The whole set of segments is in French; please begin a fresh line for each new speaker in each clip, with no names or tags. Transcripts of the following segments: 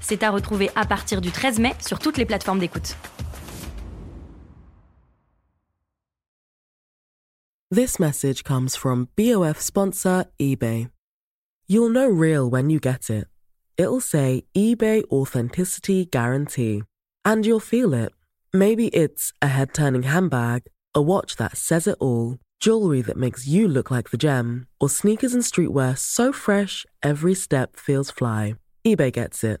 C'est à retrouver à partir du 13 mai sur toutes les plateformes d'écoute.
This message comes from BOF sponsor eBay. You'll know real when you get it. It'll say eBay Authenticity Guarantee. And you'll feel it. Maybe it's a head turning handbag, a watch that says it all, jewelry that makes you look like the gem, or sneakers and streetwear so fresh every step feels fly. eBay gets it.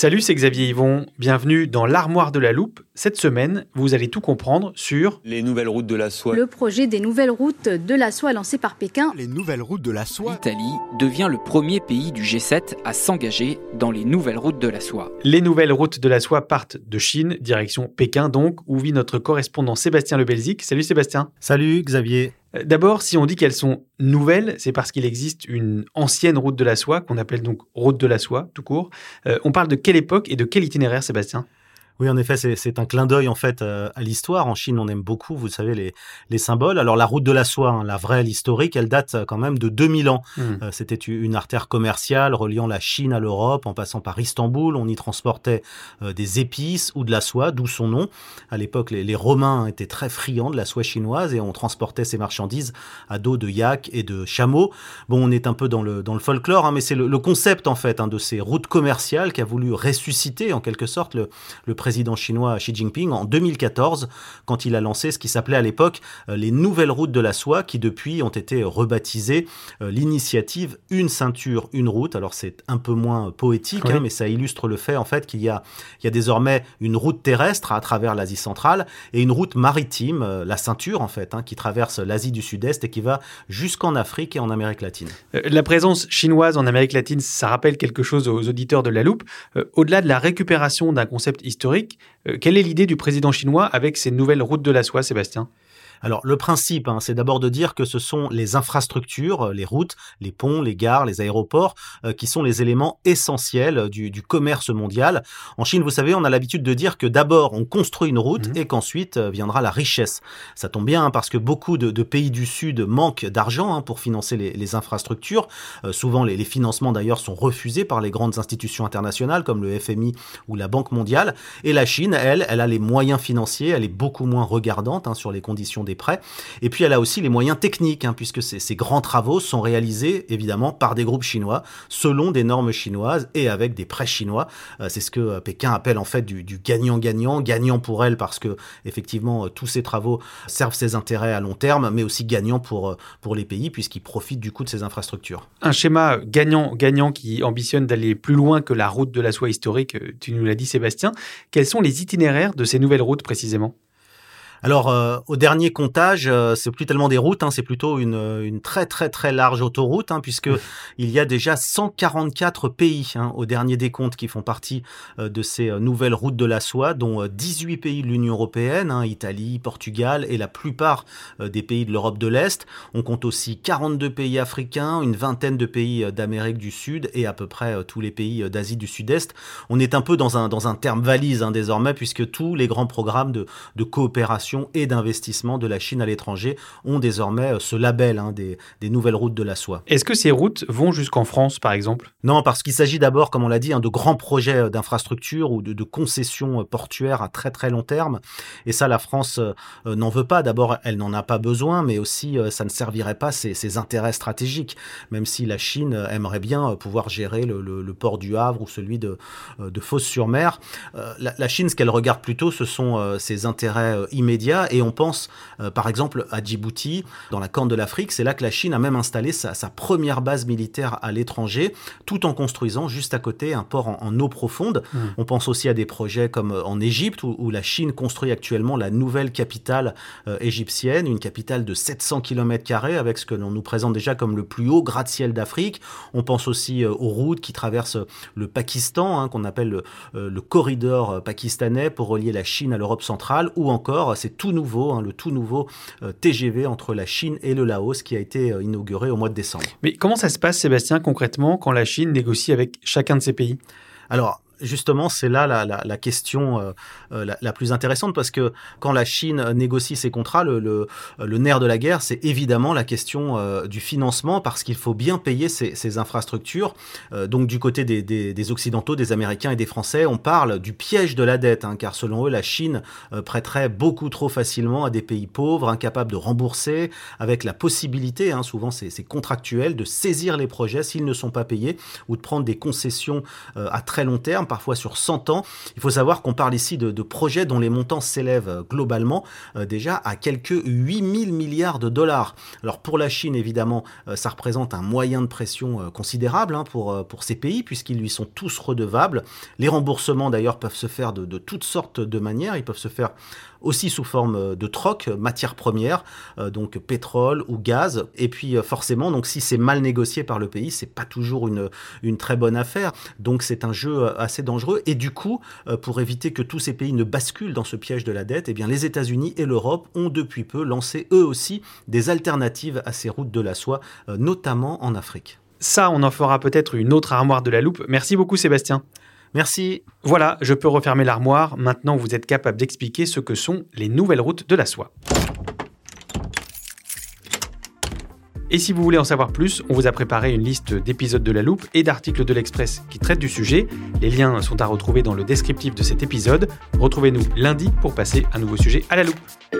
Salut, c'est Xavier Yvon. Bienvenue dans l'armoire de la loupe. Cette semaine, vous allez tout comprendre sur
les nouvelles routes de la soie.
Le projet des nouvelles routes de la soie lancé par Pékin.
Les nouvelles routes de la soie.
L'Italie devient le premier pays du G7 à s'engager dans les nouvelles routes de la soie.
Les nouvelles routes de la soie partent de Chine, direction Pékin donc, où vit notre correspondant Sébastien Lebelzik. Salut Sébastien.
Salut Xavier.
Euh, D'abord, si on dit qu'elles sont nouvelles, c'est parce qu'il existe une ancienne route de la soie, qu'on appelle donc route de la soie, tout court. Euh, on parle de quelle époque et de quel itinéraire, Sébastien?
Oui, en effet, c'est un clin d'œil en fait euh, à l'histoire. En Chine, on aime beaucoup, vous savez, les, les symboles. Alors la route de la soie, hein, la vraie, l'historique, elle date euh, quand même de 2000 ans.
Mmh.
Euh, C'était une artère commerciale reliant la Chine à l'Europe, en passant par Istanbul. On y transportait euh, des épices ou de la soie, d'où son nom. À l'époque, les, les Romains étaient très friands de la soie chinoise et on transportait ces marchandises à dos de yak et de chameaux. Bon, on est un peu dans le, dans le folklore, hein, mais c'est le, le, concept en fait hein, de ces routes commerciales qui a voulu ressusciter en quelque sorte le, le président chinois Xi Jinping en 2014 quand il a lancé ce qui s'appelait à l'époque euh, les nouvelles routes de la soie qui depuis ont été rebaptisées euh, l'initiative Une ceinture, une route. Alors c'est un peu moins poétique, oui. hein, mais ça illustre le fait en fait qu'il y a, il y a désormais une route terrestre à travers l'Asie centrale et une route maritime, euh, la ceinture en fait, hein, qui traverse l'Asie du Sud-Est et qui va jusqu'en Afrique et en Amérique latine.
La présence chinoise en Amérique latine, ça rappelle quelque chose aux auditeurs de la loupe. Au-delà de la récupération d'un concept historique, euh, quelle est l'idée du président chinois avec ces nouvelles routes de la soie, Sébastien?
Alors le principe, hein, c'est d'abord de dire que ce sont les infrastructures, euh, les routes, les ponts, les gares, les aéroports, euh, qui sont les éléments essentiels du, du, commerce mondial. En Chine, vous savez, on a l'habitude de dire que d'abord on construit une route mmh. et qu'ensuite euh, viendra la richesse. Ça tombe bien hein, parce que beaucoup de, de, pays du Sud manquent d'argent hein, pour financer les, les infrastructures. Euh, souvent, les, les financements d'ailleurs sont refusés par les grandes institutions internationales comme le FMI ou la Banque mondiale. Et la Chine, elle, elle a les moyens financiers, elle est beaucoup moins regardante hein, sur les conditions des Et puis elle a aussi les moyens techniques, hein, puisque ces, ces, grands travaux sont réalisés évidemment par des groupes chinois, selon des normes chinoises et avec des prêts chinois. Euh, c'est ce que euh, Pékin appelle en fait du gagnant-gagnant, gagnant pour elle parce que effectivement euh, tous ces travaux servent ses intérêts à long terme, mais aussi gagnant pour, pour les pays puisqu'ils profitent du coût de ces infrastructures.
Un schéma gagnant-gagnant qui ambitionne d'aller plus loin que la route de la soie historique, tu nous l'as dit Sébastien. Quels sont les itinéraires de ces nouvelles routes précisément?
Alors, euh, au dernier comptage, euh, c'est plus tellement des routes, hein, c'est plutôt une, une, très très très large autoroute, hein, puisque il y a déjà 144 pays hein, au dernier décompte qui font partie euh, de ces nouvelles routes de la soie, dont 18 pays de l'Union européenne, hein, Italie, Portugal et la plupart euh, des pays de l'Europe de l'Est. On compte aussi 42 pays africains, une vingtaine de pays euh, d'Amérique du Sud et à peu près euh, tous les pays d'Asie du Sud-Est. On est un peu dans un, dans un terme valise hein, désormais, puisque tous les grands programmes de, de coopération et d'investissement de la Chine à l'étranger ont désormais ce label hein, des, des, nouvelles routes de la soie.
Est-ce que ces routes vont jusqu'en France, par exemple?
Non, parce qu'il s'agit d'abord, comme on l'a dit, hein, de grands projets d'infrastructures ou de, de, concessions portuaires à très très long terme. Et ça, la France n'en veut pas. D'abord, elle n'en a pas besoin, mais aussi ça ne servirait pas ses, ses intérêts stratégiques, même si la Chine aimerait bien pouvoir gérer le, le, le port du Havre ou celui de, de Fos-sur-Mer. La, la, Chine, ce qu'elle regarde plutôt, ce sont ses intérêts immédiats. Et on pense, par exemple, à Djibouti, dans la Corne de l'Afrique. C'est là que la Chine a même installé sa, sa première base militaire à l'étranger, tout en construisant juste à côté un port en, en eau profonde. Mmh. On pense aussi à des projets comme en Égypte, où, où, la Chine construit actuellement la nouvelle capitale euh, égyptienne, une capitale de 700 km avec ce que l'on nous présente déjà comme le plus haut gratte-ciel d'Afrique. On pense aussi euh, aux routes qui traversent le Pakistan, hein, qu'on appelle le, euh, le, corridor pakistanais pour relier la Chine à l'Europe centrale, ou encore, c'est tout nouveau, hein, le tout nouveau euh, TGV entre la Chine et le Laos qui a été euh, inauguré au mois de décembre.
Mais comment ça se passe, Sébastien, concrètement, quand la Chine négocie avec chacun de ces pays?
Alors, justement, c'est là la, la, la question euh, la, la, plus intéressante parce que quand la Chine négocie ses contrats, le, le, le nerf de la guerre, c'est évidemment la question euh, du financement parce qu'il faut bien payer ces, ces infrastructures. Euh, donc du côté des, des, des, Occidentaux, des Américains et des Français, on parle du piège de la dette, hein, car selon eux, la Chine euh, prêterait beaucoup trop facilement à des pays pauvres, incapables de rembourser, avec la possibilité, hein, souvent c'est contractuel, de saisir les projets s'ils ne sont pas payés ou de prendre des concessions euh, à très long terme parfois sur 100 ans. Il faut savoir qu'on parle ici de, projets dont les montants s'élèvent globalement euh, déjà à quelques 8000 milliards de dollars. Alors pour la Chine, évidemment, euh, ça représente un moyen de pression euh, considérable hein, pour, ces pays, puisqu'ils lui sont tous redevables. Les remboursements, d'ailleurs, peuvent se faire de toutes sortes de manières. Ils peuvent se faire aussi sous forme de troc, matières premières, euh, donc pétrole ou gaz. Et puis euh, forcément, donc si c'est mal négocié par le pays, c'est pas toujours une, une très bonne affaire. Donc c'est un jeu euh, assez dangereux. Et du coup, pour éviter que tous ces pays ne basculent dans ce piège de la dette, eh bien les États-Unis et l'Europe ont depuis peu lancé eux aussi des alternatives à ces routes de la soie, notamment en Afrique.
Ça, on en fera peut-être une autre armoire de la loupe. Merci beaucoup Sébastien.
Merci.
Voilà, je peux refermer l'armoire. Maintenant, vous êtes capable d'expliquer ce que sont les nouvelles routes de la soie. Et si vous voulez en savoir plus, on vous a préparé une liste d'épisodes de La Loupe et d'articles de l'Express qui traitent du sujet. Les liens sont à retrouver dans le descriptif de cet épisode. Retrouvez-nous lundi pour passer un nouveau sujet à la loupe.